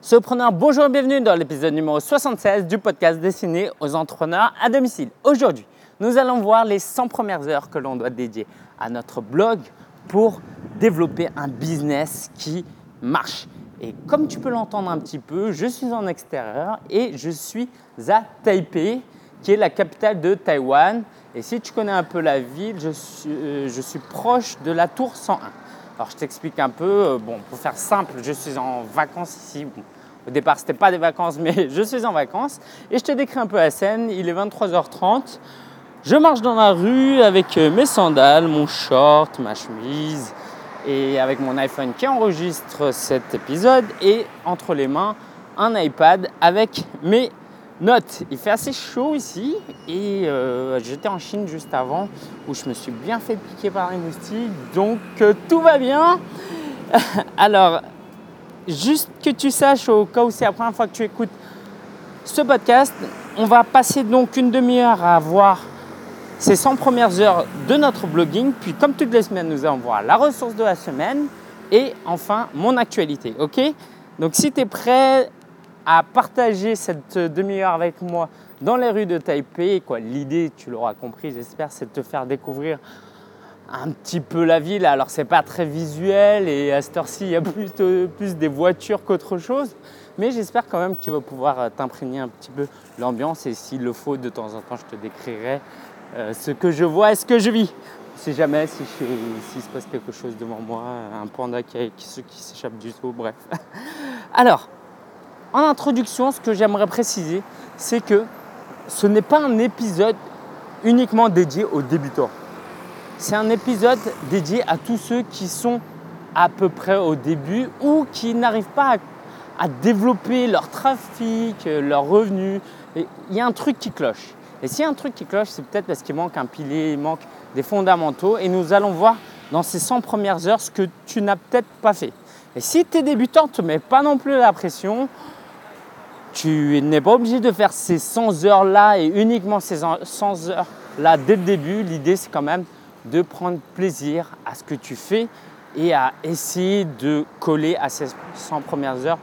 Surpreneur, bonjour et bienvenue dans l'épisode numéro 76 du podcast destiné aux entrepreneurs à domicile. Aujourd'hui, nous allons voir les 100 premières heures que l'on doit dédier à notre blog pour développer un business qui marche. Et comme tu peux l'entendre un petit peu, je suis en extérieur et je suis à Taipei, qui est la capitale de Taïwan. Et si tu connais un peu la ville, je suis, euh, je suis proche de la tour 101. Alors je t'explique un peu, euh, bon, pour faire simple, je suis en vacances ici. au départ, ce n'était pas des vacances, mais je suis en vacances. Et je te décris un peu la scène, il est 23h30. Je marche dans la rue avec euh, mes sandales, mon short, ma chemise, et avec mon iPhone qui enregistre cet épisode, et entre les mains, un iPad avec mes Note, il fait assez chaud ici et euh, j'étais en Chine juste avant où je me suis bien fait piquer par les moustiques, donc euh, tout va bien. Alors, juste que tu saches au cas où c'est la première fois que tu écoutes ce podcast, on va passer donc une demi-heure à voir ces 100 premières heures de notre blogging, puis comme toutes les semaines, nous allons voir la ressource de la semaine et enfin mon actualité, ok? Donc si tu es prêt, à partager cette demi-heure avec moi dans les rues de Taipei. L'idée, tu l'auras compris, j'espère, c'est de te faire découvrir un petit peu la ville. Alors, c'est pas très visuel et à cette heure-ci, il y a plus, plus des voitures qu'autre chose. Mais j'espère quand même que tu vas pouvoir euh, t'imprégner un petit peu l'ambiance et s'il le faut, de temps en temps, je te décrirai euh, ce que je vois et ce que je vis. Si jamais, si s'il se passe quelque chose devant moi, un panda qui, qui, qui s'échappe du zoo, bref. Alors, en introduction, ce que j'aimerais préciser, c'est que ce n'est pas un épisode uniquement dédié aux débutants. C'est un épisode dédié à tous ceux qui sont à peu près au début ou qui n'arrivent pas à, développer leur trafic, leurs revenus. il y a un truc qui cloche. Et s'il y a un truc qui cloche, c'est peut-être parce qu'il manque un pilier, il manque des fondamentaux. Et nous allons voir dans ces 100 premières heures ce que tu n'as peut-être pas fait. Et si tu es débutant, ne te mets pas non plus la pression. Tu n'es pas obligé de faire ces 100 heures-là et uniquement ces 100 heures-là dès le début. L'idée, c'est quand même de prendre plaisir à ce que tu fais et à essayer de coller à ces 100 premières heures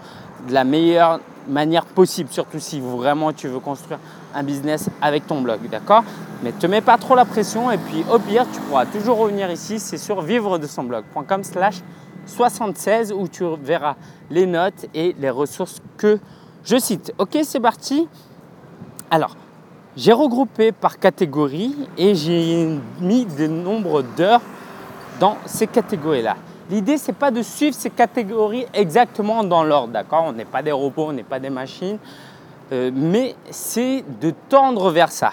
de la meilleure manière possible, surtout si vraiment tu veux construire un business avec ton blog, d'accord? Mais te mets pas trop la pression et puis au pire, tu pourras toujours revenir ici, c'est sur vivre de son blog.com slash 76 où tu verras les notes et les ressources que je cite, ok c'est parti. Alors, j'ai regroupé par catégorie et j'ai mis des nombres d'heures dans ces catégories-là. L'idée, c'est pas de suivre ces catégories exactement dans l'ordre, d'accord? On n'est pas des robots, on n'est pas des machines, euh, mais c'est de tendre vers ça.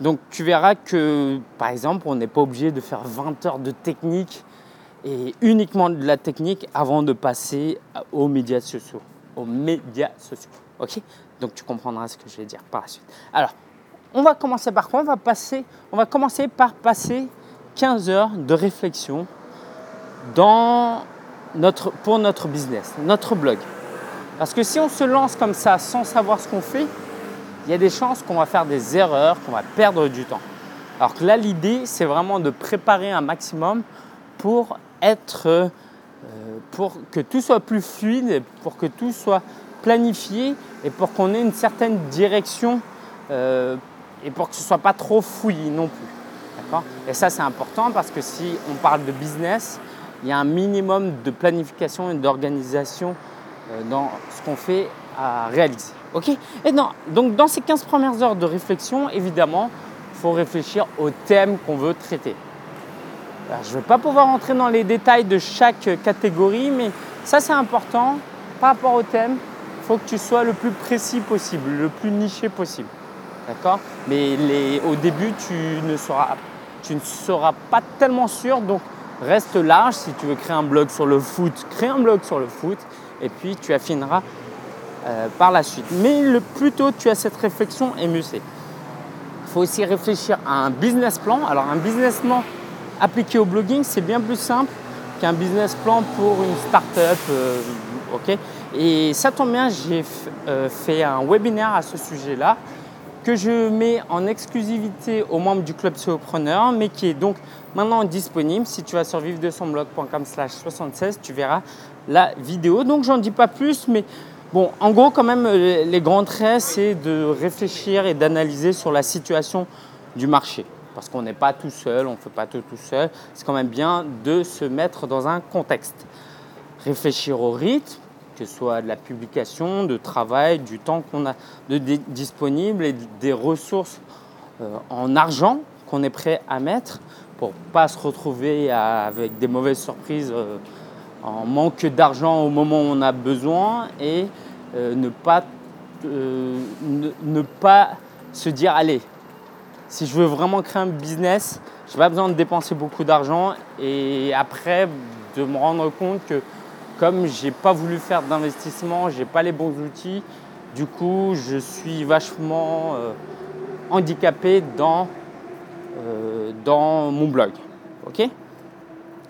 Donc tu verras que, par exemple, on n'est pas obligé de faire 20 heures de technique et uniquement de la technique avant de passer aux médias sociaux aux médias sociaux. Ok? Donc tu comprendras ce que je vais dire par la suite. Alors, on va commencer par quoi? On va, passer, on va commencer par passer 15 heures de réflexion dans notre, pour notre business, notre blog. Parce que si on se lance comme ça sans savoir ce qu'on fait, il y a des chances qu'on va faire des erreurs, qu'on va perdre du temps. Alors que là, l'idée, c'est vraiment de préparer un maximum pour être pour que tout soit plus fluide, pour que tout soit planifié et pour qu'on ait une certaine direction euh, et pour que ce ne soit pas trop fouillis non plus. Et ça, c'est important parce que si on parle de business, il y a un minimum de planification et d'organisation euh, dans ce qu'on fait à réaliser. Et donc dans ces 15 premières heures de réflexion, évidemment, il faut réfléchir au thème qu'on veut traiter je ne vais pas pouvoir entrer dans les détails de chaque catégorie, mais ça c'est important. Par rapport au thème, il faut que tu sois le plus précis possible, le plus niché possible. D'accord? Mais au début, tu ne, seras, tu ne seras pas tellement sûr, donc reste large. Si tu veux créer un blog sur le foot, crée un blog sur le foot, et puis tu affineras euh, par la suite. Mais le plus tôt tu as cette réflexion, et mieux c'est. Il faut aussi réfléchir à un business plan. Alors un business plan, appliqué au blogging, c'est bien plus simple qu'un business plan pour une start-up. Euh, Et ça tombe bien, j'ai euh, fait un webinaire à ce sujet-là que je mets en exclusivité aux membres du club Solopreneur, mais qui est donc maintenant disponible. Si tu vas sur vivre de son blog.com slash 76, tu verras la vidéo. Donc j'en dis pas plus, mais bon, en gros quand même, les grands traits, c'est de réfléchir et d'analyser sur la situation du marché. Parce qu'on n'est pas tout seul, on ne fait pas tout tout seul. C'est quand même bien de se mettre dans un contexte. Réfléchir au rythme, que ce soit de la publication, de travail, du temps qu'on a de disponible et des ressources euh, en argent qu'on est prêt à mettre pour ne pas se retrouver avec des mauvaises surprises euh, en manque d'argent au moment où on a besoin et euh, ne, pas, ne, pas se dire allez, si je veux vraiment créer un business, je n'ai pas besoin de dépenser beaucoup d'argent et après de me rendre compte que comme je n'ai pas voulu faire d'investissement, je n'ai pas les bons outils, du coup je suis vachement handicapé dans, euh, dans mon blog. ok?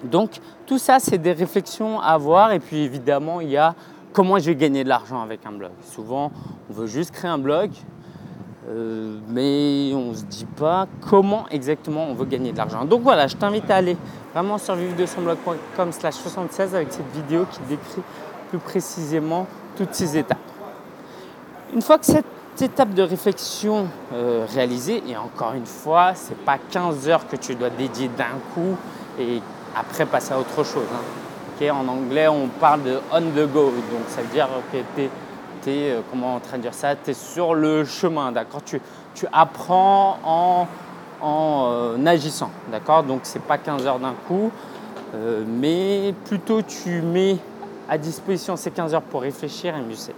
Donc tout ça, c'est des réflexions à avoir. Et puis évidemment, il y a comment je vais gagner de l'argent avec un blog. Souvent, on veut juste créer un blog, euh, mais on ne se dit pas comment exactement on veut gagner de l'argent. Donc voilà, je t'invite à aller vraiment sur vivre de son blog.com slash 76 avec cette vidéo qui décrit plus précisément toutes ces étapes. Une fois que cette étape de réflexion euh, réalisée, et encore une fois, ce n'est pas 15 heures que tu dois dédier d'un coup et après passer à autre chose. Hein. en anglais, on parle de on the go, donc ça veut dire que tu euh, comment traduire ça, tu es sur le chemin, d'accord? Tu, tu, apprends en, en euh, agissant, d'accord? Donc c'est pas 15 heures d'un coup, mais plutôt tu mets à disposition ces 15 heures pour réfléchir et c'est.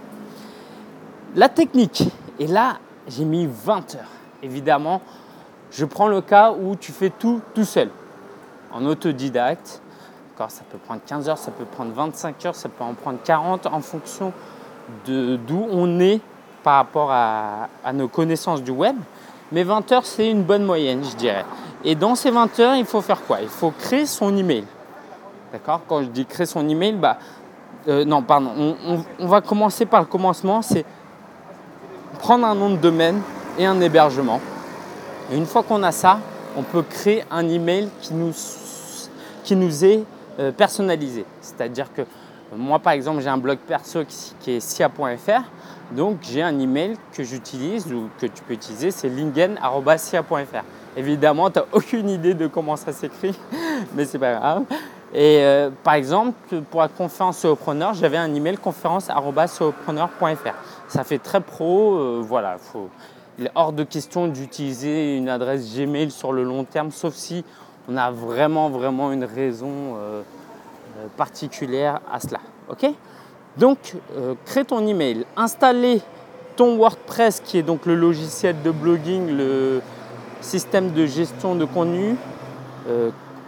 La technique, et là, j'ai mis 20 heures. Évidemment, je prends le cas où tu fais tout tout seul, en autodidacte. Ça peut prendre 15 heures, ça peut prendre 25 heures, ça peut en prendre 40 en fonction d'où on est par rapport à, nos connaissances du web. Mais 20 heures, c'est une bonne moyenne, je dirais. Et dans ces 20 heures, il faut faire quoi? Il faut créer son email. D'accord? Quand je dis créer son email, bah, euh, non, pardon, on, va commencer par le commencement. C'est prendre un nom de domaine et un hébergement. Et une fois qu'on a ça, on peut créer un email qui nous, qui nous est euh, personnalisé. C'est-à-dire que moi, par exemple, j'ai un blog perso qui, est sia.fr. Donc, j'ai un email que j'utilise ou que tu peux utiliser, c'est lingen.sia.fr. Évidemment, tu n'as aucune idée de comment ça s'écrit, mais c'est pas grave. Et euh, par exemple, pour la conférence preneur, j'avais un email conférence.preneur.fr. Ça fait très pro, euh, voilà. il est hors de question d'utiliser une adresse Gmail sur le long terme, sauf si on a vraiment, vraiment une raison euh, particulière à cela. Ok? Donc, crée ton email, installer ton WordPress, qui est donc le logiciel de blogging, le système de gestion de contenu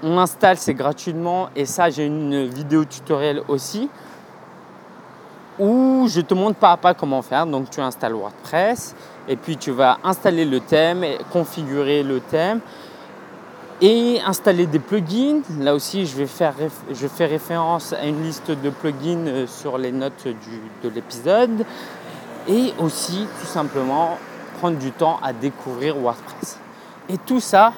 on installe, c'est gratuitement. Et ça, j'ai une vidéo tutoriel aussi où je te montre pas à pas comment faire. Donc, tu installes WordPress et puis tu vas installer le thème, configurer le thème et installer des plugins. Là aussi, je vais faire je fais référence à une liste de plugins euh, sur les notes de l'épisode et aussi tout simplement prendre du temps à découvrir WordPress. Et tout ça,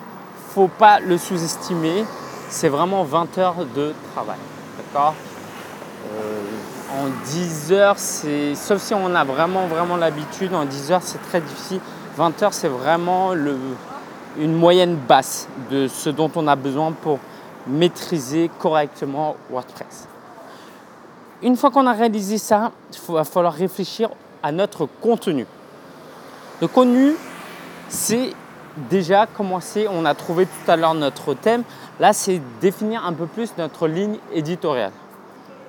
faut pas le sous-estimer. C'est vraiment 20 heures de travail. D'accord? Euh, En 10 heures, c'est. Sauf si on a vraiment, vraiment l'habitude, en 10 heures, c'est très difficile. 20 heures, c'est vraiment le, une moyenne basse de ce dont on a besoin pour maîtriser correctement WordPress. Une fois qu'on a réalisé ça, il va falloir réfléchir à notre contenu. Le contenu, c'est déjà commencé, on a trouvé tout à l'heure notre thème. Là, c'est définir un peu plus notre ligne éditoriale.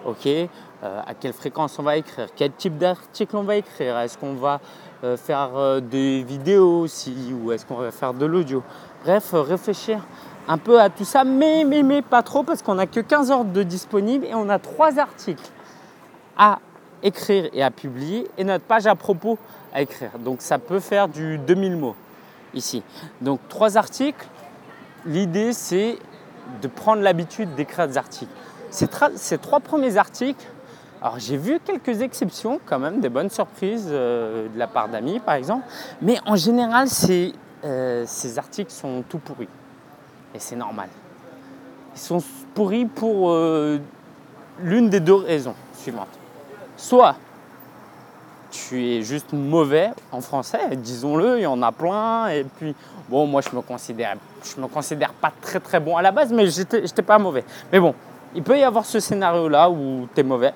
OK euh, À quelle fréquence on va écrire Quel type d'article on va écrire Est-ce qu'on va faire euh, des vidéos aussi Ou est-ce qu'on va faire de l'audio? Bref, réfléchir un peu à tout ça, mais, mais, mais pas trop parce qu'on n'a que 15 heures de disponible et on a trois articles à écrire et à publier et notre page à propos à écrire. Donc ça peut faire du 2000 mots ici. Donc trois articles. L'idée c'est de prendre l'habitude d'écrire des articles. Ces, ces, trois premiers articles, alors j'ai vu quelques exceptions quand même, des bonnes surprises euh, de la part d'amis par exemple, mais en général euh, ces articles sont tout pourris. Et c'est normal. Ils sont pourris pour euh, l'une des deux raisons suivantes. Soit tu es juste mauvais en français, disons-le, il y en a plein. Et puis, bon, moi, je me considère, je me considère pas très très bon à la base, mais j'étais, pas mauvais. Mais bon, il peut y avoir ce scénario-là où tu es mauvais.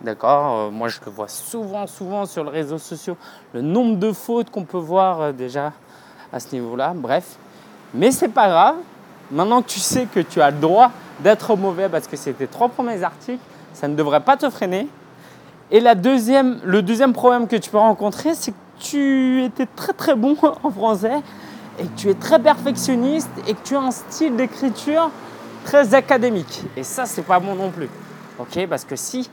D'accord euh, Moi, je le vois souvent, souvent sur les réseaux sociaux. Le nombre de fautes qu'on peut voir euh, déjà à ce niveau-là. Bref. Mais c'est pas grave. Maintenant que tu sais que tu as le droit d'être mauvais parce que tes trois premiers articles, ça ne devrait pas te freiner. Et la deuxième, le deuxième problème que tu peux rencontrer, c'est que tu étais très très bon en français et que tu es très perfectionniste et que tu as un style d'écriture très académique. Et ça, c'est pas bon non plus. Ok Parce que si,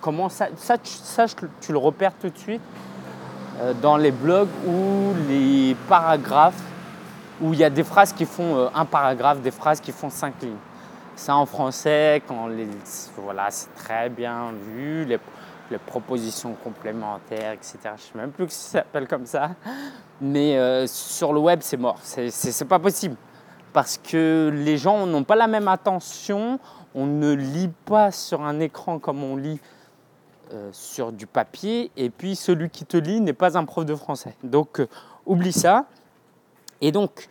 comment ça, ça, tu, le repères tout de suite euh, dans les blogs ou les paragraphes où il y a des phrases qui font euh, un paragraphe, des phrases qui font cinq lignes. Ça en français, quand les, voilà, c'est très bien vu, les, propositions complémentaires, etc. Je ne sais même plus que ça s'appelle comme ça. Mais euh, sur le web, c'est mort. C'est pas possible. Parce que les gens n'ont pas la même attention. On ne lit pas sur un écran comme on lit euh, sur du papier. Et puis, celui qui te lit n'est pas un prof de français. Donc, euh, oublie ça. Et donc,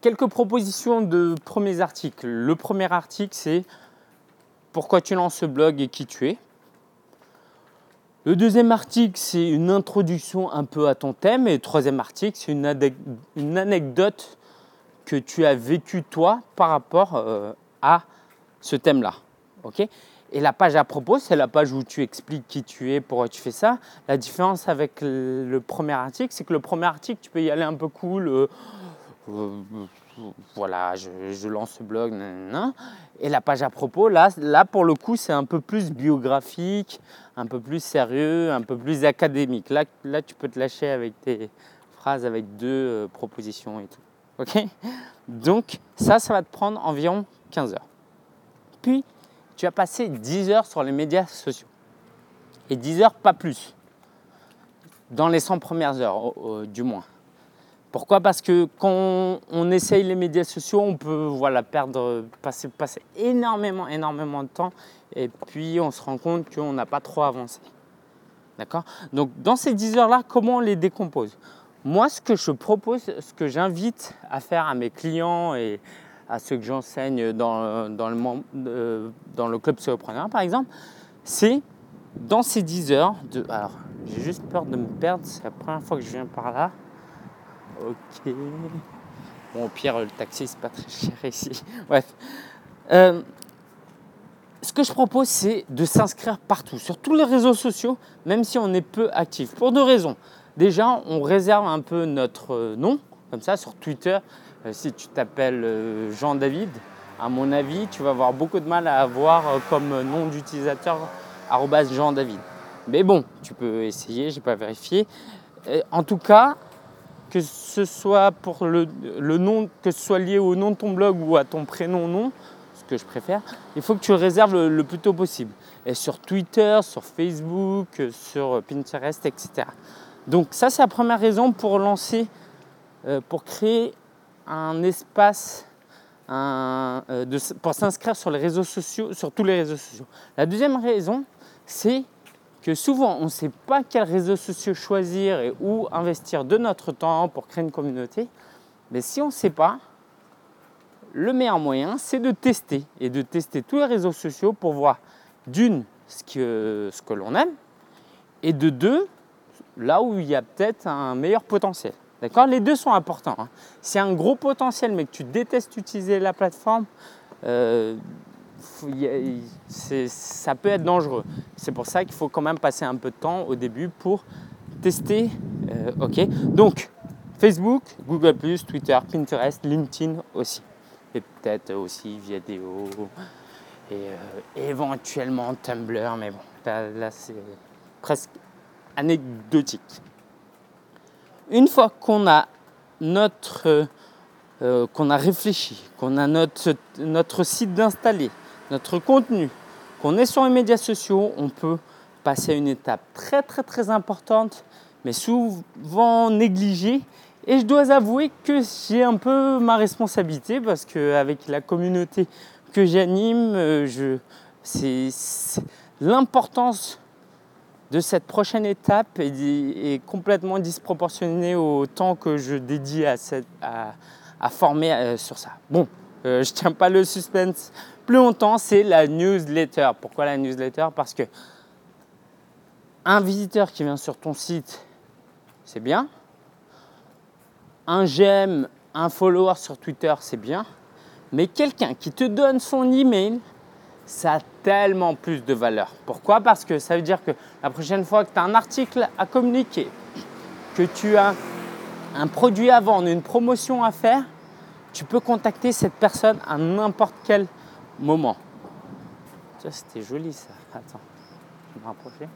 quelques propositions de premiers articles. Le premier article, c'est pourquoi tu lances ce blog et qui tu es? Le deuxième article, c'est une introduction un peu à ton thème. Et le troisième article, c'est une, anecdote que tu as vécue toi par rapport euh, à ce thème-là. ok? Et la page à propos, c'est la page où tu expliques qui tu es, pourquoi tu fais ça. La différence avec le premier article, c'est que le premier article, tu peux y aller un peu cool. Euh, euh, voilà, je, lance ce blog, et la page à propos, là, là pour le coup, c'est un peu plus biographique, un peu plus sérieux, un peu plus académique. Là, là tu peux te lâcher avec tes phrases, avec deux euh, propositions et tout. Ok? Donc, ça, ça va te prendre environ 15 heures. Puis, tu as passé 10 heures sur les médias sociaux. Et 10 heures, pas plus. Dans les 100 premières heures, du moins. Pourquoi? Parce que quand on essaye les médias sociaux, on peut voilà, perdre, passer, passer énormément, énormément de temps et puis on se rend compte qu'on n'a pas trop avancé. D'accord? Donc dans ces 10 heures-là, comment on les décompose? Moi, ce que je propose, ce que j'invite à faire à mes clients et à ceux que j'enseigne dans, dans, le, dans le club solopreneur, par exemple, c'est dans ces 10 heures, de, alors j'ai juste peur de me perdre, c'est la première fois que je viens par là. Ok. Bon, au pire, le taxi, c'est pas très cher ici. Bref. Euh, ce que je propose, c'est de s'inscrire partout, sur tous les réseaux sociaux, même si on est peu actif. Pour deux raisons. Déjà, on réserve un peu notre nom, comme ça, sur Twitter. Euh, si tu t'appelles Jean-David, à mon avis, tu vas avoir beaucoup de mal à avoir comme nom d'utilisateur Jean-David. Mais bon, tu peux essayer, je n'ai pas vérifié. En tout cas, que ce soit pour le, nom, que ce soit lié au nom de ton blog ou à ton prénom nom, ce que je préfère, il faut que tu le réserves le, plus tôt possible. Et sur Twitter, sur Facebook, sur Pinterest, etc. Donc ça, c'est la première raison pour lancer, euh, pour créer un espace euh, pour s'inscrire sur les réseaux sociaux, sur tous les réseaux sociaux. La deuxième raison, c'est que souvent on ne sait pas quels réseaux sociaux choisir et où investir de notre temps pour créer une communauté. Mais si on ne sait pas, le meilleur moyen, c'est de tester et de tester tous les réseaux sociaux pour voir d'une ce que, ce que l'on aime et de deux là où il y a peut-être un meilleur potentiel. D'accord Les deux sont importants. Hein. Si un gros potentiel mais que tu détestes utiliser la plateforme, euh, ça peut être dangereux. C'est pour ça qu'il faut quand même passer un peu de temps au début pour tester. Euh, donc Facebook, Google Twitter, Pinterest, LinkedIn aussi, et peut-être aussi vidéo et euh, éventuellement Tumblr, mais bon, là, c'est presque anecdotique. Une fois qu'on a notre euh, qu'on a réfléchi, qu'on a notre, notre site d'installer, notre contenu, qu'on est sur les médias sociaux, on peut passer à une étape très très très importante, mais souvent négligée. Et je dois avouer que j'ai un peu ma responsabilité parce qu'avec la communauté que j'anime, je, c'est, l'importance de cette prochaine étape est, complètement disproportionnée au temps que je dédie à, cette, à, former sur ça. Bon, je ne tiens pas le suspense plus longtemps, c'est la newsletter. Pourquoi la newsletter? Parce que un visiteur qui vient sur ton site, c'est bien. Un j'aime, un follower sur Twitter, c'est bien. Mais quelqu'un qui te donne son email, ça tellement plus de valeur. Pourquoi? Parce que ça veut dire que la prochaine fois que tu as un article à communiquer, que tu as un produit à vendre, une promotion à faire, tu peux contacter cette personne à n'importe quel moment. Ça, c'était joli ça. Attends, je vais me rapprocher.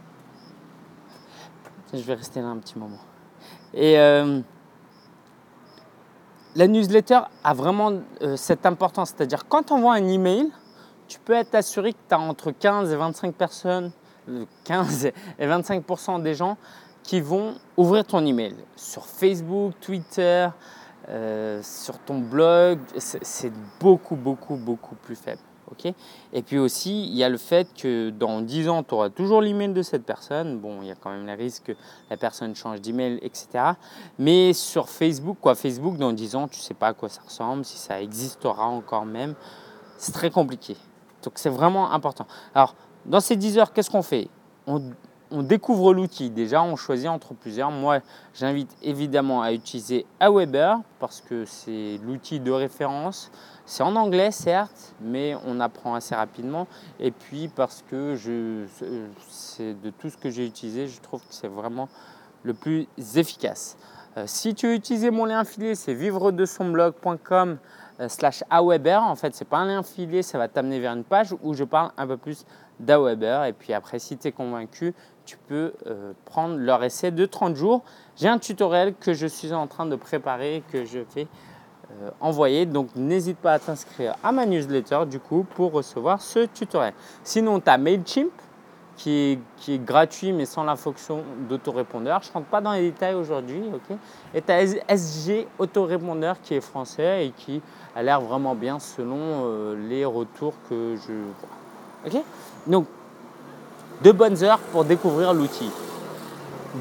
Je vais rester là un petit moment. Et euh, la newsletter a vraiment euh, cette importance. C'est-à-dire, quand tu envoies un email, tu peux être assuré que tu as entre 15 et 25 personnes, 15 euh, et 25% des gens qui vont ouvrir ton email. Sur Facebook, Twitter, sur ton blog, c'est beaucoup, beaucoup, beaucoup plus faible et puis aussi, il y a le fait que dans 10 ans, tu auras toujours l'email de cette personne. Bon, il y a quand même le risque que la personne change d'email, etc. Mais sur Facebook, quoi, Facebook, dans 10 ans, tu ne sais pas à quoi ça ressemble, si ça existera encore même. C'est très compliqué. Donc c'est vraiment important. Alors, dans ces 10 heures, qu'est-ce qu'on fait? On, découvre l'outil. Déjà, on choisit entre plusieurs. Moi, j'invite évidemment à utiliser Aweber parce que c'est l'outil de référence. C'est en anglais, certes, mais on apprend assez rapidement. Et puis parce que je, c'est de tout ce que j'ai utilisé, je trouve que c'est vraiment le plus efficace. Euh, si tu veux utiliser mon lien affilié, c'est vivre de son blog.com slash aweber. En fait, ce n'est pas un lien affilié, ça va t'amener vers une page où je parle un peu plus d'Aweber. Et puis après, si tu es convaincu, tu peux euh, prendre leur essai de 30 jours. J'ai un tutoriel que je suis en train de préparer, que je fais euh, envoyer. Donc n'hésite pas à t'inscrire à ma newsletter du coup pour recevoir ce tutoriel. Sinon, tu as MailChimp qui est, gratuit mais sans la fonction d'autorépondeur. Je ne rentre pas dans les détails aujourd'hui. et tu as SG Autorépondeur qui est français et qui a l'air vraiment bien selon euh, les retours que je vois. Donc, deux bonnes heures pour découvrir l'outil.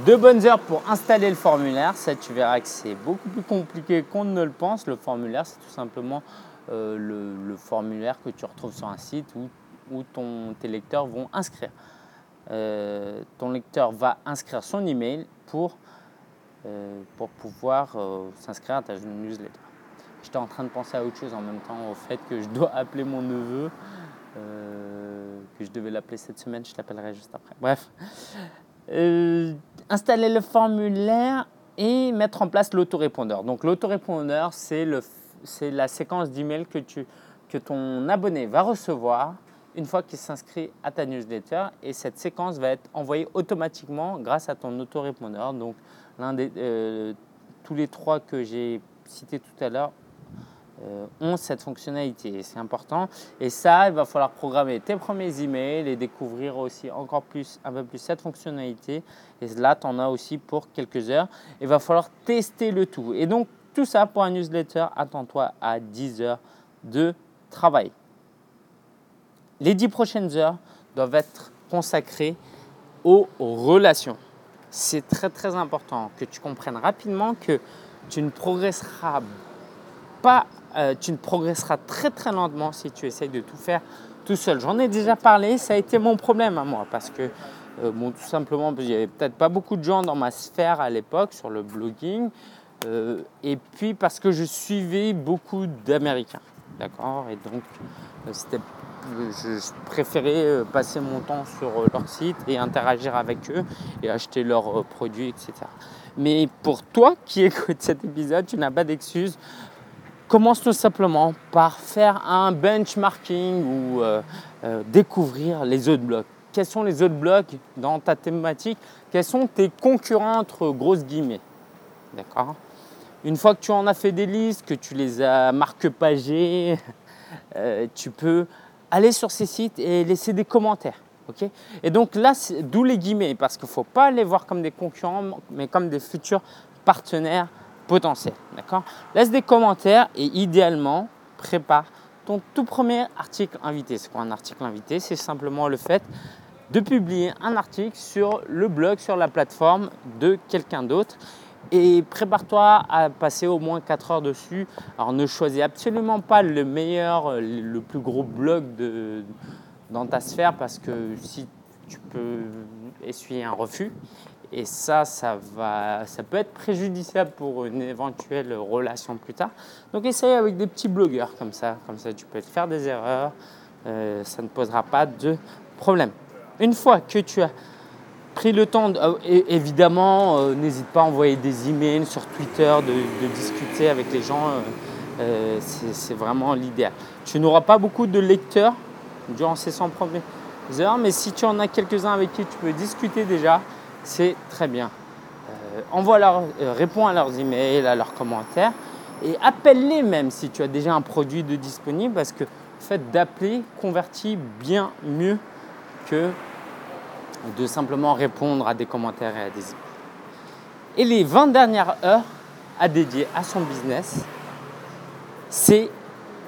Deux bonnes heures pour installer le formulaire. Ça, tu verras que c'est beaucoup plus compliqué qu'on ne le pense. Le formulaire, c'est tout simplement euh, le, formulaire que tu retrouves sur un site où, où ton, tes lecteurs vont inscrire. Euh, ton lecteur va inscrire son email pour, euh, pour pouvoir s'inscrire à ta newsletter. J'étais en train de penser à autre chose en même temps, au fait que je dois appeler mon neveu, que je devais l'appeler cette semaine, je t'appellerai juste après. Bref, euh, installer le formulaire et mettre en place l'autorépondeur. Donc l'autorépondeur, c'est la séquence d'emails que, que ton abonné va recevoir une fois qu'il s'inscrit à ta newsletter et cette séquence va être envoyée automatiquement grâce à ton autorépondeur. Donc l'un des, euh, tous les trois que j'ai cités tout à l'heure euh, ont cette fonctionnalité. C'est important. Et ça, il va falloir programmer tes premiers emails et découvrir aussi encore plus, un peu plus cette fonctionnalité. Et là, tu en as aussi pour quelques heures. Il va falloir tester le tout. Et donc, tout ça pour un newsletter, attends-toi à 10 heures de travail. Les 10 prochaines heures doivent être consacrées aux relations. C'est très très important que tu comprennes rapidement que tu ne progresseras pas euh, tu ne progresseras très très lentement si tu essayes de tout faire tout seul. J'en ai déjà parlé, ça a été mon problème à moi parce que, euh, bon, tout simplement, il n'y avait peut-être pas beaucoup de gens dans ma sphère à l'époque sur le blogging, euh, et puis parce que je suivais beaucoup d'Américains, d'accord? Et donc, c'était je préférais passer mon temps sur leur site et interagir avec eux et acheter leurs produits, etc. Mais pour toi qui écoutes cet épisode, tu n'as pas d'excuses commence tout simplement par faire un benchmarking ou euh, euh, découvrir les autres blogs. Quels sont les autres blogs dans ta thématique? Quels sont tes concurrents entre grosses guillemets? D'accord? Une fois que tu en as fait des listes, que tu les as marque-pagées, euh, tu peux aller sur ces sites et laisser des commentaires. et donc là, d'où les guillemets, parce qu'il ne faut pas les voir comme des concurrents, mais comme des futurs partenaires potentiel. D'accord? Laisse des commentaires et idéalement, prépare ton tout premier article invité. C'est quoi un article invité? C'est simplement le fait de publier un article sur le blog, sur la plateforme de quelqu'un d'autre. Et prépare-toi à passer au moins 4 heures dessus. Alors ne choisis absolument pas le meilleur, le plus gros blog dans ta sphère parce que si tu peux essuyer un refus. Et ça, ça, va, ça peut être préjudiciable pour une éventuelle relation plus tard. Donc essaye avec des petits blogueurs comme ça. Comme ça, tu peux te faire des erreurs. Euh, ça ne posera pas de problème. Une fois que tu as pris le temps, euh, évidemment, euh, n'hésite pas à envoyer des emails sur Twitter, de, discuter avec les gens. c'est vraiment l'idéal. Tu n'auras pas beaucoup de lecteurs durant ces 100 premières heures, mais si tu en as quelques-uns avec qui tu peux discuter déjà, c'est très bien. Euh, envoie leur, euh, réponds à leurs emails, à leurs commentaires et appelle-les même si tu as déjà un produit de disponible parce que le fait d'appeler convertit bien mieux que de simplement répondre à des commentaires et à des emails. Et les 20 dernières heures à dédier à son business, c'est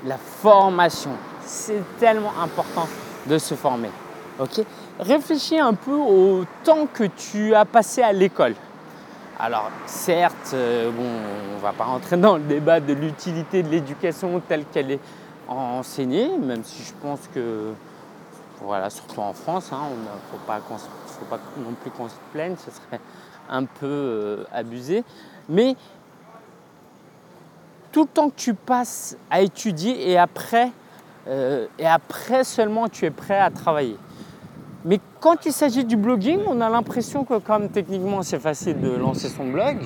la formation. C'est tellement important de se former. réfléchis un peu au temps que tu as passé à l'école. Alors certes, euh, on ne va pas rentrer dans le débat de l'utilité de l'éducation telle qu'elle est enseignée, même si je pense que, voilà, surtout en France, hein, il ne faut pas, faut pas non plus qu'on se plaigne, ce serait un peu euh, abusé. Mais tout le temps que tu passes à étudier et après, euh, et après seulement tu es prêt à travailler. Mais quand il s'agit du blogging, on a l'impression que comme techniquement c'est facile de lancer son blog,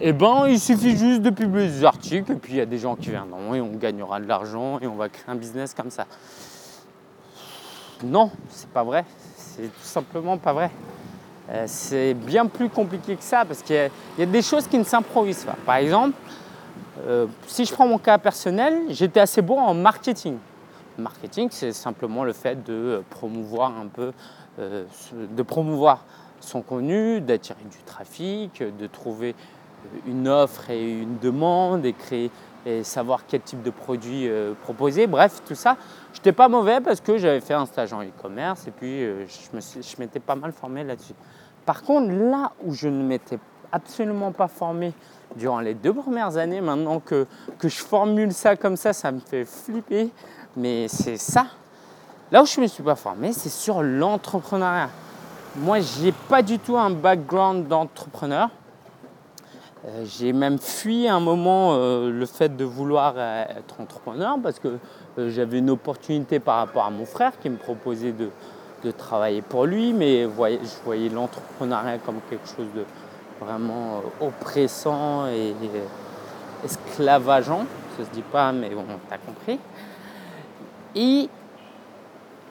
eh ben, il suffit juste de publier des articles et puis il y a des gens qui viendront et on gagnera de l'argent et on va créer un business comme ça. Non, c'est pas vrai. C'est tout simplement pas vrai. Euh, c'est bien plus compliqué que ça parce qu'il y, a des choses qui ne s'improvisent pas. Par exemple, euh, si je prends mon cas personnel, j'étais assez bon en marketing marketing, c'est simplement le fait de promouvoir un peu, euh, de promouvoir son contenu, d'attirer du trafic, de trouver une offre et une demande et créer et savoir quel type de produit euh, proposer. Bref, tout ça, je n'étais pas mauvais parce que j'avais fait un stage en e-commerce et puis euh, je m'étais pas mal formé là-dessus. Par contre, là où je ne m'étais absolument pas formé durant les deux premières années, maintenant que, que je formule ça comme ça, ça me fait flipper mais c'est ça. Là où je ne me suis pas formé, c'est sur l'entrepreneuriat. Moi, je n'ai pas du tout un background d'entrepreneur. Euh, j'ai même fui un moment euh, le fait de vouloir euh, être entrepreneur parce que j'avais une opportunité par rapport à mon frère qui me proposait de, travailler pour lui, mais je voyais l'entrepreneuriat comme quelque chose de vraiment oppressant et, esclavageant. Ça se dit pas, mais bon, t'as compris. Et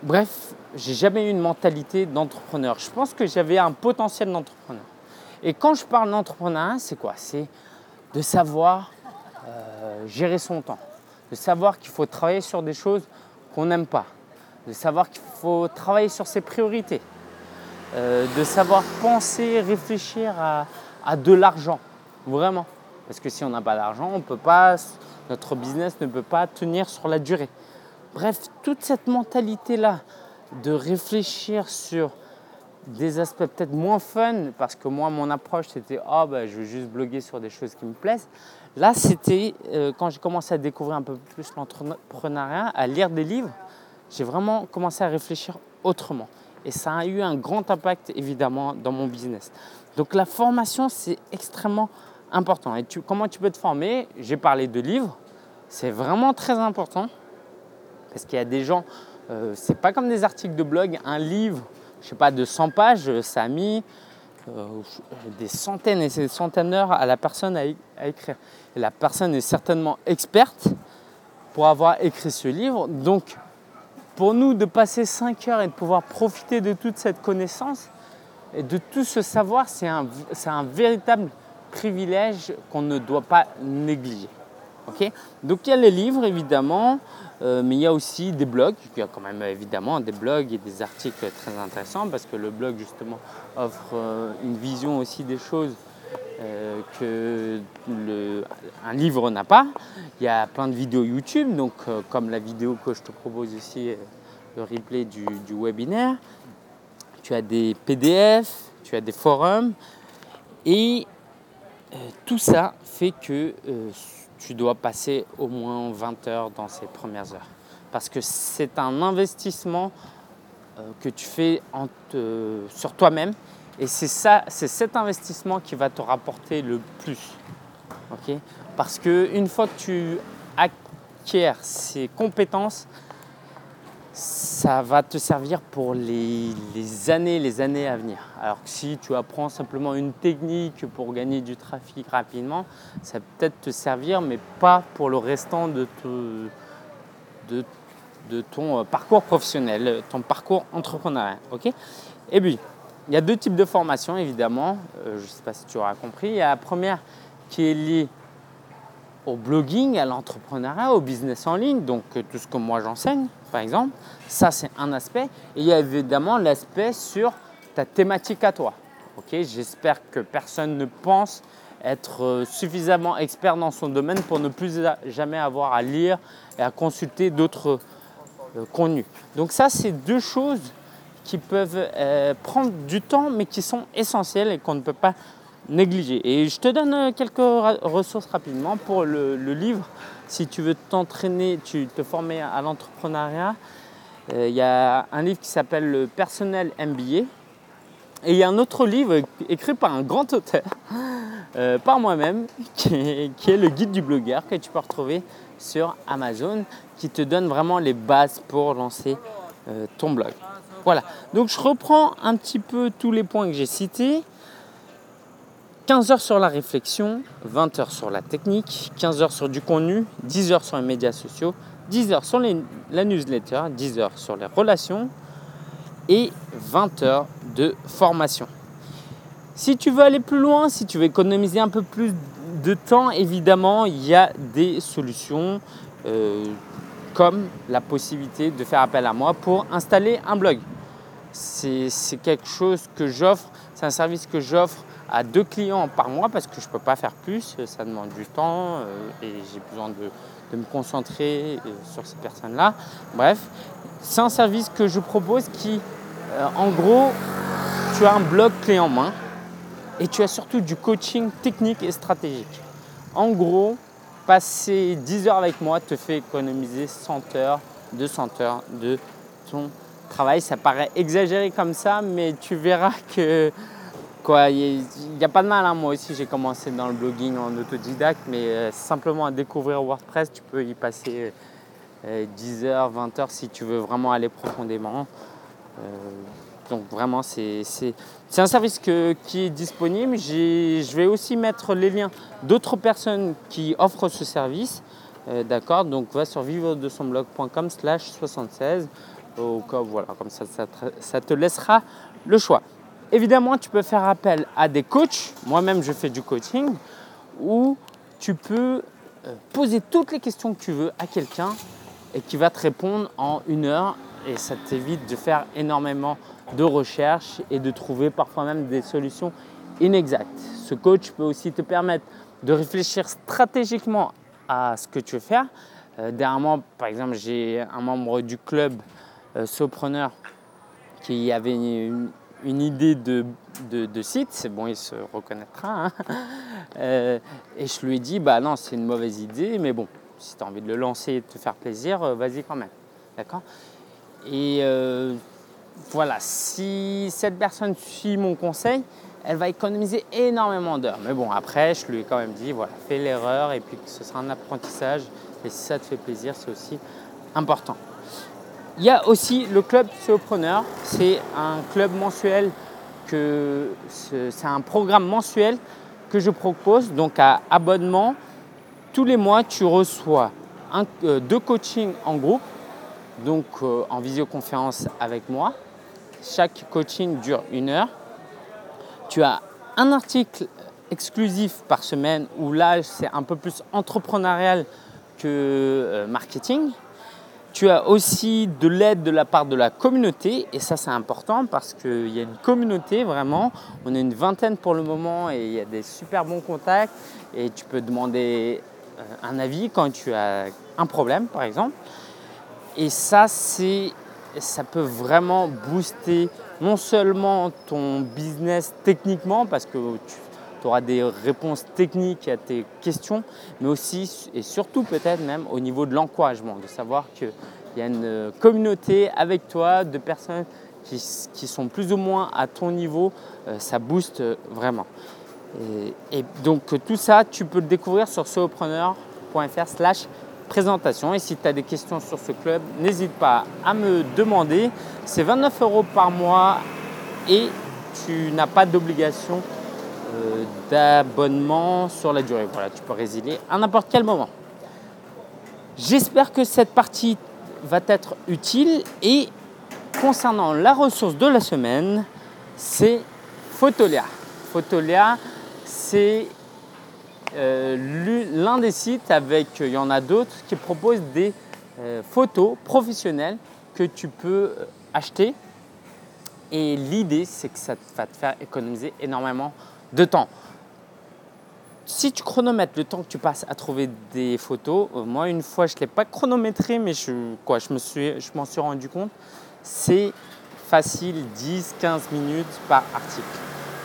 bref, j'ai jamais eu une mentalité d'entrepreneur. Je pense que j'avais un potentiel d'entrepreneur. Et quand je parle d'entrepreneuriat, c'est quoi? C'est de savoir euh, gérer son temps, de savoir qu'il faut travailler sur des choses qu'on n'aime pas, de savoir qu'il faut travailler sur ses priorités, euh, de savoir penser, réfléchir à, à de l'argent, vraiment. Parce que si on n'a pas d'argent, on peut pas, notre business ne peut pas tenir sur la durée. Bref, toute cette mentalité-là de réfléchir sur des aspects peut-être moins fun, parce que moi, mon approche, c'était oh, bah, je veux juste bloguer sur des choses qui me plaisent. Là, c'était euh, quand j'ai commencé à découvrir un peu plus l'entrepreneuriat, à lire des livres, j'ai vraiment commencé à réfléchir autrement. Et ça a eu un grand impact, évidemment, dans mon business. Donc, la formation, c'est extrêmement important. Et comment tu peux te former? J'ai parlé de livres, c'est vraiment très important. Parce qu'il y a des gens, euh, c'est pas comme des articles de blog, un livre, je sais pas, de 100 pages, ça a mis euh, des centaines et des centaines d'heures à la personne à, écrire. La personne est certainement experte pour avoir écrit ce livre. Donc, pour nous, de passer 5 heures et de pouvoir profiter de toute cette connaissance et de tout ce savoir, c'est un véritable privilège qu'on ne doit pas négliger. Donc il y a les livres évidemment, euh, mais il y a aussi des blogs. Il y a quand même évidemment des blogs et des articles très intéressants parce que le blog justement offre euh, une vision aussi des choses euh, que un livre n'a pas. Il y a plein de vidéos YouTube, donc euh, comme la vidéo que je te propose ici, le replay du, webinaire. Tu as des PDF, tu as des forums, et tout ça fait que tu dois passer au moins 20 heures dans ces premières heures. Parce que c'est un investissement que tu fais sur toi-même et c'est ça, c'est cet investissement qui va te rapporter le plus. Parce qu'une fois que tu acquiers ces compétences, ça va te servir pour les, années, les années à venir. Alors que si tu apprends simplement une technique pour gagner du trafic rapidement, ça peut peut-être te servir, mais pas pour le restant de, ton parcours professionnel, ton parcours entrepreneurial. ok? Et puis, il y a deux types de formations, évidemment. Euh, je ne sais pas si tu auras compris. Il y a la première qui est liée au blogging, à l'entrepreneuriat, au business en ligne, donc euh, tout ce que moi j'enseigne, par exemple. Ça, c'est un aspect. Et il y a évidemment l'aspect sur ta thématique à toi. J'espère que personne ne pense être euh, suffisamment expert dans son domaine pour ne plus jamais avoir à lire et à consulter d'autres contenus. Donc ça, c'est deux choses qui peuvent euh, prendre du temps, mais qui sont essentiels et qu'on ne peut pas négliger. Et je te donne euh, quelques ressources rapidement pour le, livre. Si tu veux t'entraîner, tu te former à l'entrepreneuriat, euh, il y a un livre qui s'appelle Le personnel MBA. Et il y a un autre livre écrit par un grand auteur, par moi-même, qui est, le guide du blogueur que tu peux retrouver sur Amazon, qui te donne vraiment les bases pour lancer ton blog. Voilà, donc je reprends un petit peu tous les points que j'ai cités. 15 heures sur la réflexion, 20 heures sur la technique, 15 heures sur du contenu, 10 heures sur les médias sociaux, 10 heures sur la newsletter, 10 heures sur les relations et 20 heures de formation. Si tu veux aller plus loin, si tu veux économiser un peu plus de temps, évidemment, il y a des solutions. Euh, comme la possibilité de faire appel à moi pour installer un blog. C'est quelque chose que j'offre, c'est un service que j'offre à deux clients par mois parce que je ne peux pas faire plus, ça demande du temps euh, et j'ai besoin de, me concentrer euh, sur ces personnes-là. Bref, c'est un service que je propose qui, euh, en gros, tu as un blog clé en main et tu as surtout du coaching technique et stratégique. En gros, passer 10 heures avec moi te fait économiser 100 heures, 200 heures de ton travail. Ça paraît exagéré comme ça, mais tu verras que il n'y a, pas de mal. Hein. Moi aussi, j'ai commencé dans le blogging en autodidacte, mais euh, simplement à découvrir WordPress, tu peux y passer 10 euh, heures, 20 heures si tu veux vraiment aller profondément. Euh, donc vraiment, c'est un service qui est disponible. Je vais aussi mettre les liens d'autres personnes qui offrent ce service. D'accord Donc va sur de son blog.com slash 76. Au cas, voilà, comme ça, ça te, laissera le choix. Évidemment, tu peux faire appel à des coachs. Moi-même, je fais du coaching où tu peux euh, poser toutes les questions que tu veux à quelqu'un et qui va te répondre en une heure et ça t'évite de faire énormément de recherche et de trouver parfois même des solutions inexactes. Ce coach peut aussi te permettre de réfléchir stratégiquement à ce que tu veux faire. Euh, dernièrement, par exemple, j'ai un membre du club euh, Sopreneur qui avait une, idée de, site, c'est bon, il se reconnaîtra. Hein. Euh, et je lui ai dit, bah non, c'est une mauvaise idée, mais bon, si tu as envie de le lancer et de te faire plaisir, euh, vas-y quand même. D'accord? Et voilà, si cette personne suit mon conseil, elle va économiser énormément d'heures. Mais bon, après, je lui ai quand même dit, voilà, fais l'erreur et puis ce sera un apprentissage. Et si ça te fait plaisir, c'est aussi important. Il y a aussi le club Preneur. C'est un club mensuel que c'est un programme mensuel que je propose. Donc à abonnement, tous les mois, tu reçois euh, deux coachings en groupe, donc euh, en visioconférence avec moi chaque coaching dure une heure. Tu as un article exclusif par semaine où là c'est un peu plus entrepreneurial que euh, marketing. Tu as aussi de l'aide de la part de la communauté et ça c'est important parce qu'il y a une communauté vraiment. On est une vingtaine pour le moment et il y a des super bons contacts et tu peux demander euh, un avis quand tu as un problème par exemple. Et ça c'est ça peut vraiment booster non seulement ton business techniquement parce que tu auras des réponses techniques à tes questions, mais aussi et surtout peut-être même au niveau de l'encouragement, de savoir qu'il y a une communauté avec toi de personnes qui, sont plus ou moins à ton niveau, euh, ça booste vraiment. Et, donc tout ça, tu peux le découvrir sur solopreneur.fr slash présentation. Et si tu as des questions sur ce club, n'hésite pas à me demander. C'est 29 euros par mois et tu n'as pas d'obligation euh, d'abonnement sur la durée. Voilà, tu peux résilier à n'importe quel moment. J'espère que cette partie va être utile et concernant la ressource de la semaine, c'est Photolia. Photolia, c'est euh, l'un des sites avec, il y en a d'autres, qui proposent des euh, photos professionnelles que tu peux euh, acheter. Et l'idée, c'est que ça va te faire économiser énormément de temps. Si tu chronomètres le temps que tu passes à trouver des photos, moi une fois je ne l'ai pas chronométré, mais je, quoi, je m'en suis, je suis rendu compte, c'est facile 10-15 minutes par article.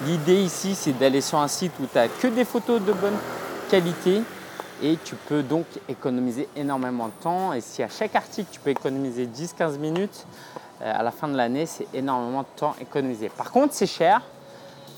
L'idée ici, c'est d'aller sur un site où tu n'as que des photos de bonne qualité et tu peux donc économiser énormément de temps. Et si à chaque article, tu peux économiser 10-15 minutes, euh, à la fin de l'année, c'est énormément de temps économisé. Par contre, c'est cher.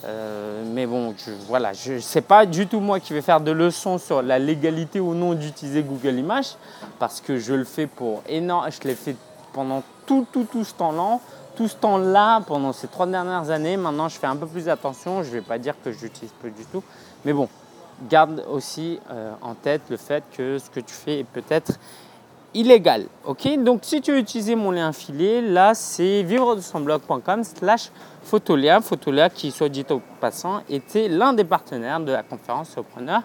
Euh, mais bon, je, voilà, je sais pas du tout moi qui vais faire de leçons sur la légalité ou non d'utiliser Google Images parce que je le fais pour énorme, je l'ai fait pendant tout, tout, tout ce temps-là tout ce temps-là, pendant ces trois dernières années, maintenant je fais un peu plus attention. Je ne vais pas dire que je l'utilise pas du tout. Mais bon, garde aussi euh, en tête le fait que ce que tu fais est peut-être illégal. Ok Donc si tu veux utiliser mon lien affilié, là c'est vivre de son blog.com slash Photolia. Photolia qui, soit dit au passant, était l'un des partenaires de la conférence Sopreneur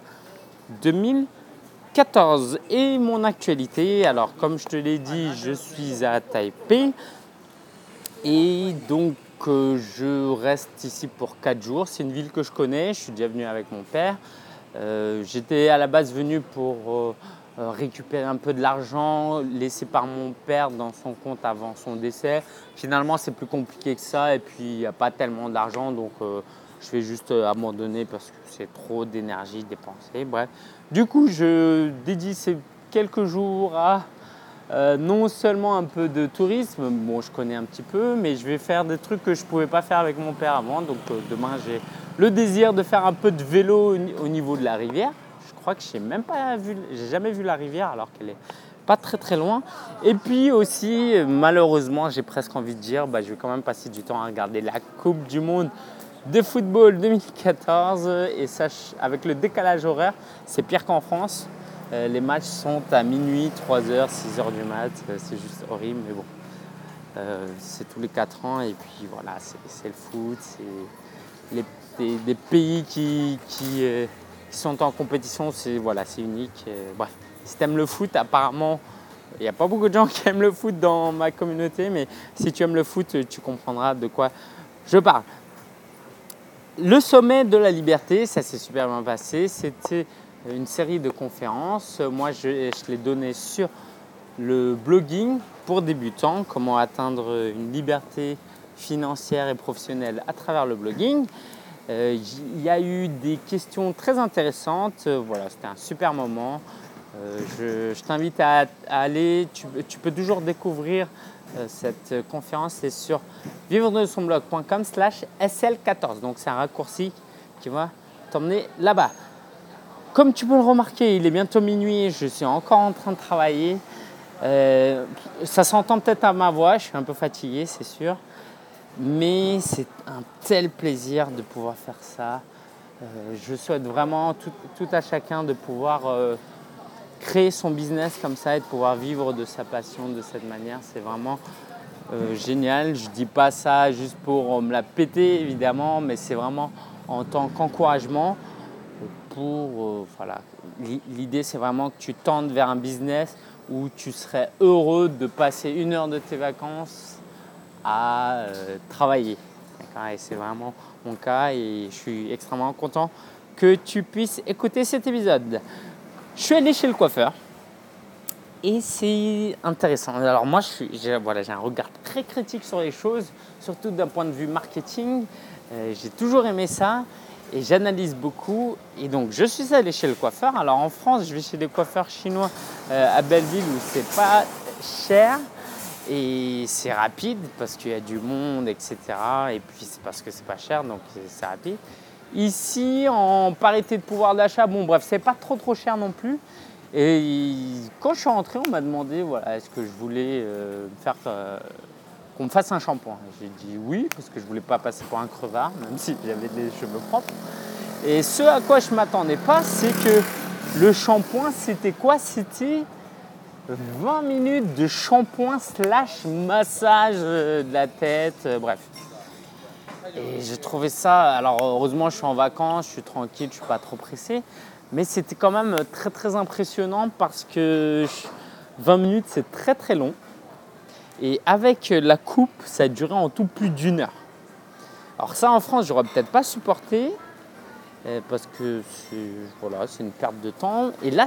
2014. Et mon actualité, alors comme je te l'ai dit, je suis à Taipei. Et donc, euh, je reste ici pour 4 jours. C'est une ville que je connais. Je suis déjà venu avec mon père. Euh, j'étais à la base venu pour euh, récupérer un peu de l'argent laissé par mon père dans son compte avant son décès. Finalement, c'est plus compliqué que ça. Et puis, il n'y a pas tellement d'argent. Donc, je vais juste abandonner parce que c'est trop d'énergie dépensée. Bref. Du coup, je dédie ces quelques jours à euh, non seulement un peu de tourisme, bon je connais un petit peu, mais je vais faire des trucs que je ne pouvais pas faire avec mon père avant. Donc euh, demain j'ai le désir de faire un peu de vélo au niveau de la rivière. Je crois que je n'ai même pas vu, j'ai jamais vu la rivière alors qu'elle est pas très très loin. Et puis aussi, malheureusement, j'ai presque envie de dire, bah, je vais quand même passer du temps à regarder la Coupe du Monde de football 2014. Et ça, avec le décalage horaire, c'est pire qu'en France. Euh, les matchs sont à minuit, 3h, 6h du mat. Euh, c'est juste horrible, mais bon. Euh, c'est tous les 4 ans et puis voilà, c'est le foot, c'est des, pays qui, sont en compétition, c'est voilà, unique. bref, si tu aimes le foot, apparemment, il n'y a pas beaucoup de gens qui aiment le foot dans ma communauté, mais si tu aimes le foot, tu comprendras de quoi je parle. Le sommet de la liberté, ça s'est super bien passé. C'était une série de conférences. Moi, je, je l'ai donné sur le blogging pour débutants, comment atteindre une liberté financière et professionnelle à travers le blogging. Euh, il y a eu des questions très intéressantes. Voilà, c'était un super moment. Euh, je, t'invite à, aller. Tu, peux toujours découvrir euh, cette conférence. C'est sur vivre de son blog.com slash SL14. Donc c'est un raccourci qui va t'emmener là-bas. Comme tu peux le remarquer, il est bientôt minuit, je suis encore en train de travailler. Euh, ça s'entend peut-être à ma voix, je suis un peu fatigué, c'est sûr. Mais c'est un tel plaisir de pouvoir faire ça. Euh, je souhaite vraiment tout, à chacun de pouvoir euh, créer son business comme ça et de pouvoir vivre de sa passion de cette manière. C'est vraiment génial. Je ne dis pas ça juste pour me la péter, évidemment, mais c'est vraiment en tant qu'encouragement pour. Euh, voilà. L'idée, c'est vraiment que tu tentes vers un business où tu serais heureux de passer une heure de tes vacances à euh, travailler. Et c'est vraiment mon cas et je suis extrêmement content que tu puisses écouter cet épisode. Je suis allé chez le coiffeur et c'est intéressant. Alors moi, j'ai voilà, un regard très critique sur les choses, surtout d'un point de vue marketing. Euh, j'ai toujours aimé ça et j'analyse beaucoup. Et donc, je suis allé chez le coiffeur. Alors en France, je vais chez des coiffeurs chinois euh, à Belleville où c'est pas cher et c'est rapide parce qu'il y a du monde, etc. Et puis c'est parce que c'est pas cher, donc c'est rapide. Ici, en parité de pouvoir d'achat, bon bref, c'est pas trop trop cher non plus. Et quand je suis rentré, on m'a demandé voilà, est-ce que je voulais euh, faire euh, qu'on me fasse un shampoing. J'ai dit oui, parce que je voulais pas passer pour un crevard, même si j'avais des cheveux propres. Et ce à quoi je m'attendais pas, c'est que le shampoing, c'était quoi? C'était 20 minutes de shampoing slash massage euh, de la tête, bref. Et j'ai trouvé ça, alors heureusement je suis en vacances, je suis tranquille, je suis pas trop pressé, mais c'était quand même très très impressionnant parce que 20 minutes c'est très très long. Et avec la coupe, ça a duré en tout plus d'une heure. Alors ça en France, j'aurais peut-être pas supporté euh, parce que c'est une perte de temps. Et là,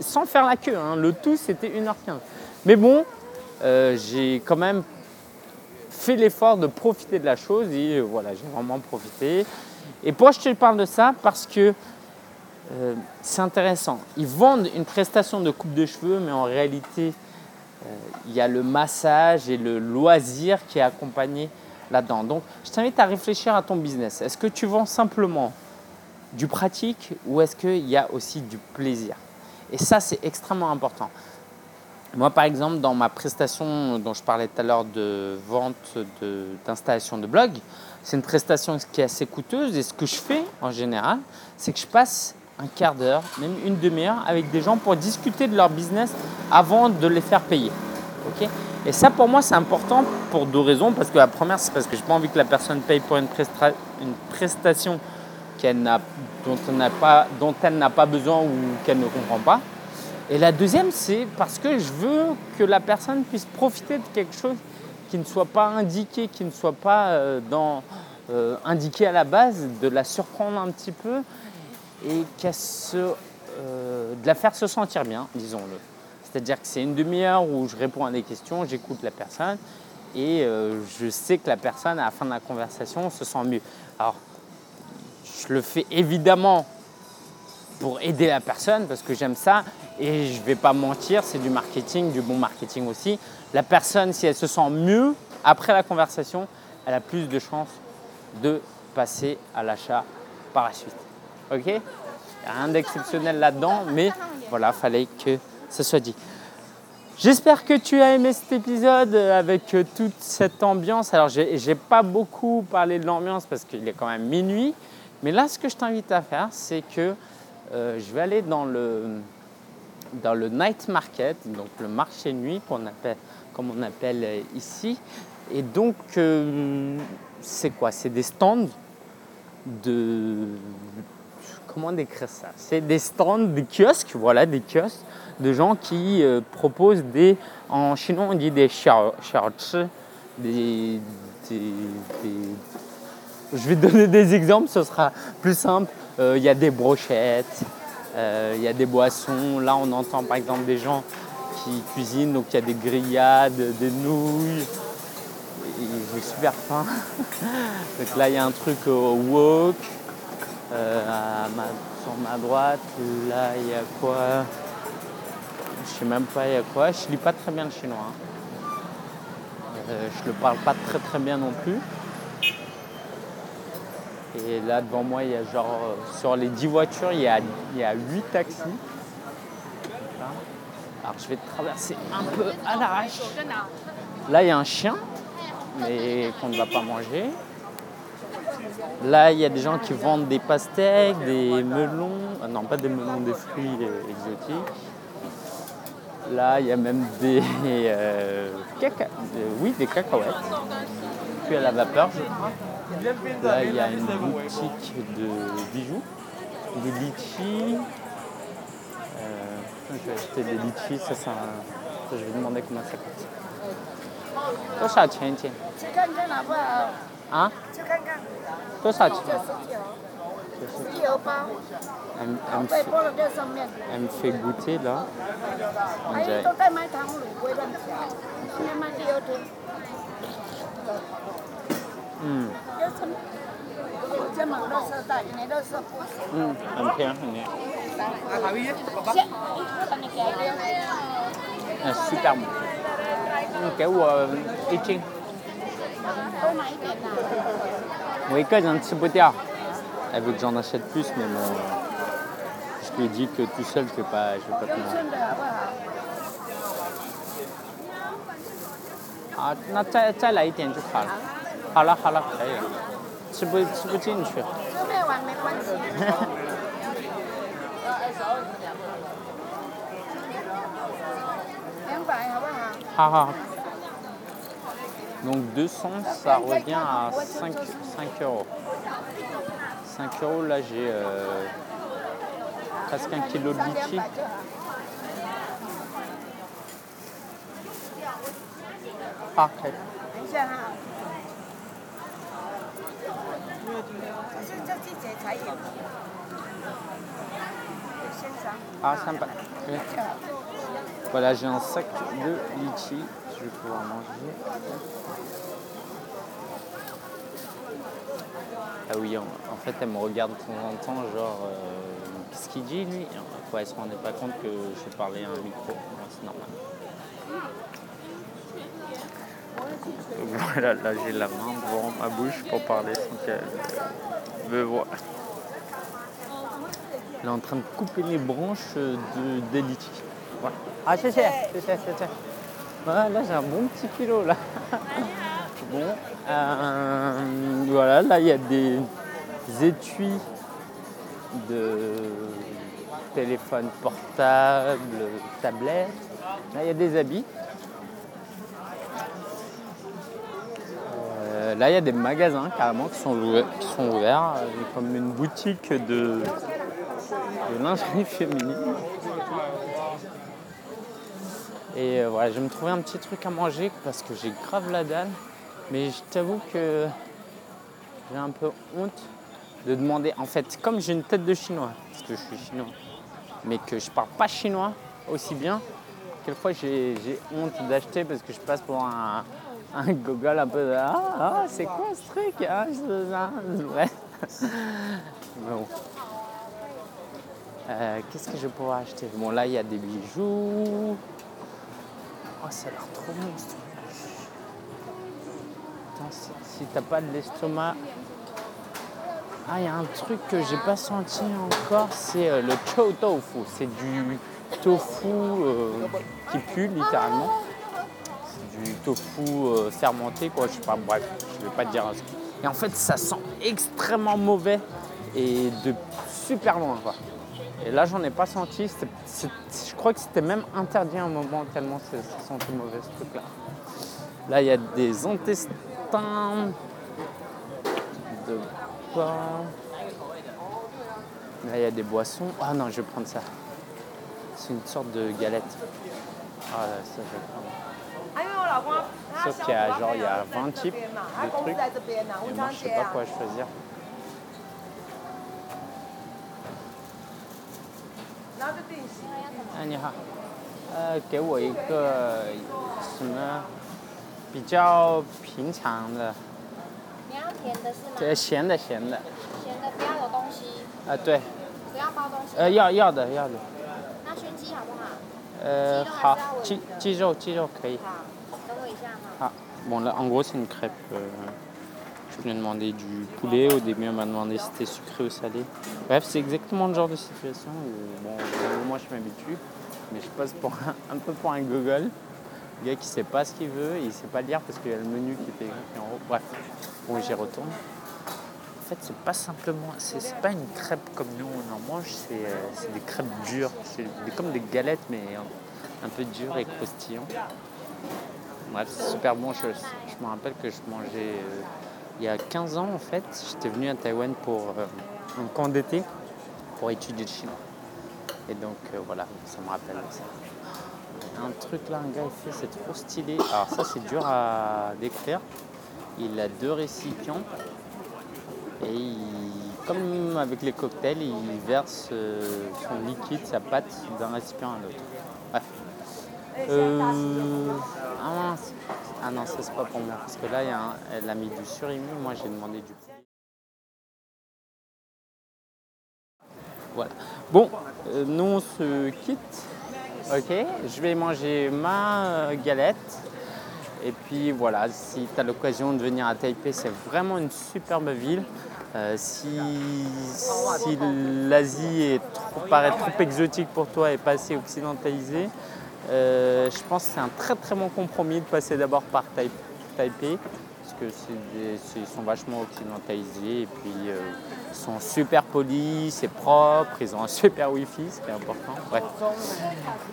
sans faire la queue, hein, le tout c'était 1h15. Mais bon, euh, j'ai quand même fait l'effort de profiter de la chose et euh, voilà, j'ai vraiment profité. Et pourquoi je te parle de ça? Parce que euh, c'est intéressant. Ils vendent une prestation de coupe de cheveux, mais en réalité, euh, il y a le massage et le loisir qui est accompagné là-dedans. Donc, je t'invite à réfléchir à ton business. Est-ce que tu vends simplement du pratique ou est-ce qu'il y a aussi du plaisir? Et ça, c'est extrêmement important. Moi, par exemple, dans ma prestation dont je parlais tout à l'heure de vente d'installation de, blog, c'est une prestation qui est assez coûteuse. Et ce que je fais en général, c'est que je passe un quart d'heure, même une demi-heure avec des gens pour discuter de leur business avant de les faire payer. ok? Et ça, pour moi, c'est important pour deux raisons. Parce que la première, c'est parce que je n'ai pas envie que la personne paye pour une prestation qu'elle n'a, dont, elle pas, dont elle n'a pas besoin ou qu'elle ne comprend pas. Et la deuxième, c'est parce que je veux que la personne puisse profiter de quelque chose qui ne soit pas indiqué, qui ne soit pas euh, euh, indiqué à la base, de la surprendre un petit peu et euh, de la faire se sentir bien, disons-le. C'est-à-dire que c'est une demi-heure où je réponds à des questions, j'écoute la personne et je sais que la personne, à la fin de la conversation, se sent mieux. Alors, je le fais évidemment pour aider la personne parce que j'aime ça et je ne vais pas mentir, c'est du marketing, du bon marketing aussi. La personne, si elle se sent mieux après la conversation, elle a plus de chances de passer à l'achat par la suite. Ok? Rien d'exceptionnel là-dedans, mais voilà, fallait que ça soit dit. J'espère que tu as aimé cet épisode avec toute cette ambiance. Alors, je n'ai pas beaucoup parlé de l'ambiance parce qu'il est quand même minuit. Mais là, ce que je t'invite à faire, c'est que euh, je vais aller dans le, dans le night market, donc le marché nuit, qu'on appelle, comme on appelle ici. Et donc, euh, c'est quoi? C'est des stands de comment décrire ça? C'est des stands, des kiosques, voilà, des kiosques de gens qui euh, proposent des, en chinois on dit des xiao, des, des, je vais donner des exemples, ce sera plus simple. Euh, il y a des brochettes, euh, il y a des boissons. Là, on entend par exemple des gens qui cuisinent, donc il y a des grillades, des nouilles. J'ai super faim. donc là, il y a un truc au wok. Euh, sur ma droite, là, il y a quoi? Je sais même pas, il y a quoi? Je lis pas très bien le chinois. Hein. Je le parle pas très très bien non plus. Et là, devant moi, il y a genre, sur les 10 voitures, il y a, il y a 8 taxis. Alors, je vais traverser un peu à l'arrache. Là, il y a un chien, mais qu'on ne va pas manger. Là, il y a des gens qui vendent des pastèques, des melons, ah non pas des melons, des fruits exotiques. Là, il y a même des, euh, caca... oui, des cacahuètes, puis à la vapeur, je crois. Là, il y a une boutique de bijoux, des litchis. Euh, je vais acheter des litchis, ça, je vais demander comment ça coûte. Ça, tiens, tiens. Hein? Elle, me elle, me fait, goûter là. On 在卖糖卤，不会乱讲。今天卖第二天， Hmm, 就是我肩膀垃圾袋，你垃圾不是。 hmm, elle me fait un- une- 先，把你给掉。 un super bon. Hmm, 给我一斤。多买一点啦。我一个人吃不掉。Elle veut que j'en achète plus, mais bon, je lui ai dit que tout seul, je vais pas, je vais pas 用 tenir. 称的好不好？啊，那再再来一点就好了。 好了好了，可以了。吃不吃不进去。吃不完没关系。两百好不好？Ah, ah. Donc 200, ça revient à 5, 5 euros. 5 euros, là j'ai euh, presque un kilo de 上两 litchi. 百就好。 Parfait. Ah, sympa. Voilà, j'ai un sac de litchi. Je vais pouvoir manger. Ah oui, en, fait, elle me regarde de temps en temps, genre, euh, qu'est-ce qu'il dit lui? Ouais, elle se rendait pas compte que je parlais à un micro? C'est normal. Voilà, là j'ai la main devant ma bouche pour parler sans qu'elle me voie. Elle est en train de couper les branches de. Voilà. Ah, c'est cher, c'est cher, c'est cher. Voilà, là j'ai un bon petit kilo là. Bon, euh, voilà, là il y a des étuis de téléphone portable, tablette. Là il y a des habits. Là il y a des magasins carrément qui sont ouverts, qui euh, comme une boutique de, de lingerie féminine. Et euh, voilà, je vais me trouver un petit truc à manger parce que j'ai grave la dalle. Mais je t'avoue que j'ai un peu honte de demander. En fait, comme j'ai une tête de chinois, parce que je suis chinois, mais que je parle pas chinois aussi bien, quelquefois j'ai honte d'acheter parce que je passe pour un, un gogol un peu de Ah, ah, c'est quoi ce truc ah, c'est vrai. Bon. Euh, Qu'est-ce que je pouvoir acheter? Bon, là, il y a des bijoux. Oh, ça a l'air trop bon ce. Attends, si, si t'as pas de l'estomac. Ah, il y a un truc que j'ai pas senti encore, c'est euh, le chow tofu. C'est du tofu euh, qui pue littéralement. Du tofu euh, fermenté, quoi. Je sais pas, bref, je vais pas te dire. Et en fait, ça sent extrêmement mauvais et de super loin, quoi. Et là, j'en ai pas senti. Je crois que c'était même interdit à un moment tellement ça sentait mauvais ce truc-là. Là, il y a des intestins de pain. Là, il y a des boissons. Ah non, je vais prendre ça. C'est une sorte de galette. Ah, ça, je vais prendre. 老公，他 Sauf qu'il y a genre, il y a 在20这 types 边嘛，他 de 公.在这边呢型。哎，你好，呃，给我一个什么比较平常的，你要甜的是吗？呃，咸的咸的，咸的不要有东西，啊、对，不要包东西。呃，要要的要的，那熏鸡好不好？呃，好，鸡鸡肉鸡肉可以。Ah, bon là, en gros, c'est une crêpe. euh, je voulais demander du poulet. Au début, on m'a demandé si c'était sucré ou salé. Bref, c'est exactement le genre de situation où, bon, moment, je m'habitue, mais je passe pour un, un peu pour un gogol. Le gars qui sait pas ce qu'il veut, il sait pas lire parce qu'il y a le menu qui était écrit en haut. Bref, bon, j'y retourne. En fait, c'est pas simplement, c'est pas une crêpe comme nous on en mange, c'est euh, des crêpes dures, c'est comme des galettes mais un, un peu dures et croustillantes. Bref, c'est super bon. Je, je me rappelle que je mangeais euh, il y a 15 ans en fait. J'étais venu à Taïwan pour euh, un camp d'été pour étudier le chinois. Et donc euh, voilà, ça me rappelle ça. Un truc là, un gars il fait, c'est trop stylé. Alors ça c'est dur à décrire. Il a deux récipients et comme avec les cocktails, il verse son liquide, sa pâte d'un récipient à l'autre. Bref. Euh, Ah. Ah non, ça c'est pas pour moi parce que là elle a mis du surimi, moi j'ai demandé du. Voilà. Bon, euh, nous on se quitte. Ok, je vais manger ma euh, galette. Et puis voilà, si tu as l'occasion de venir à Taipei, c'est vraiment une superbe ville. Si si l'Asie paraît trop exotique pour toi et pas assez occidentalisée, euh, je pense que c'est un très très bon compromis de passer d'abord par Tai- Taipei, parce que ils sont vachement occidentalisés et puis euh, ils sont super polis, c'est propre, ils ont un super wifi, ce qui est important. Bref.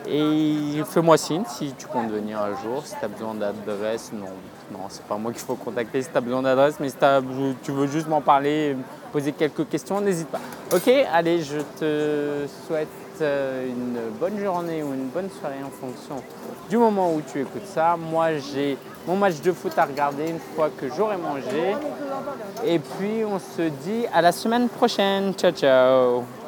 Et fais-moi signe si tu comptes venir un jour, si tu as besoin d'adresse, non, non, c'est pas moi qu'il faut contacter si tu as besoin d'adresse, mais si t'as- tu veux juste m'en parler, poser quelques questions, n'hésite pas. Ok, allez, je te souhaite euh, une bonne journée ou une bonne soirée en fonction du moment où tu écoutes ça. Moi, j'ai mon match de foot à regarder une fois que j'aurai mangé. Et puis, on se dit à la semaine prochaine. Ciao, ciao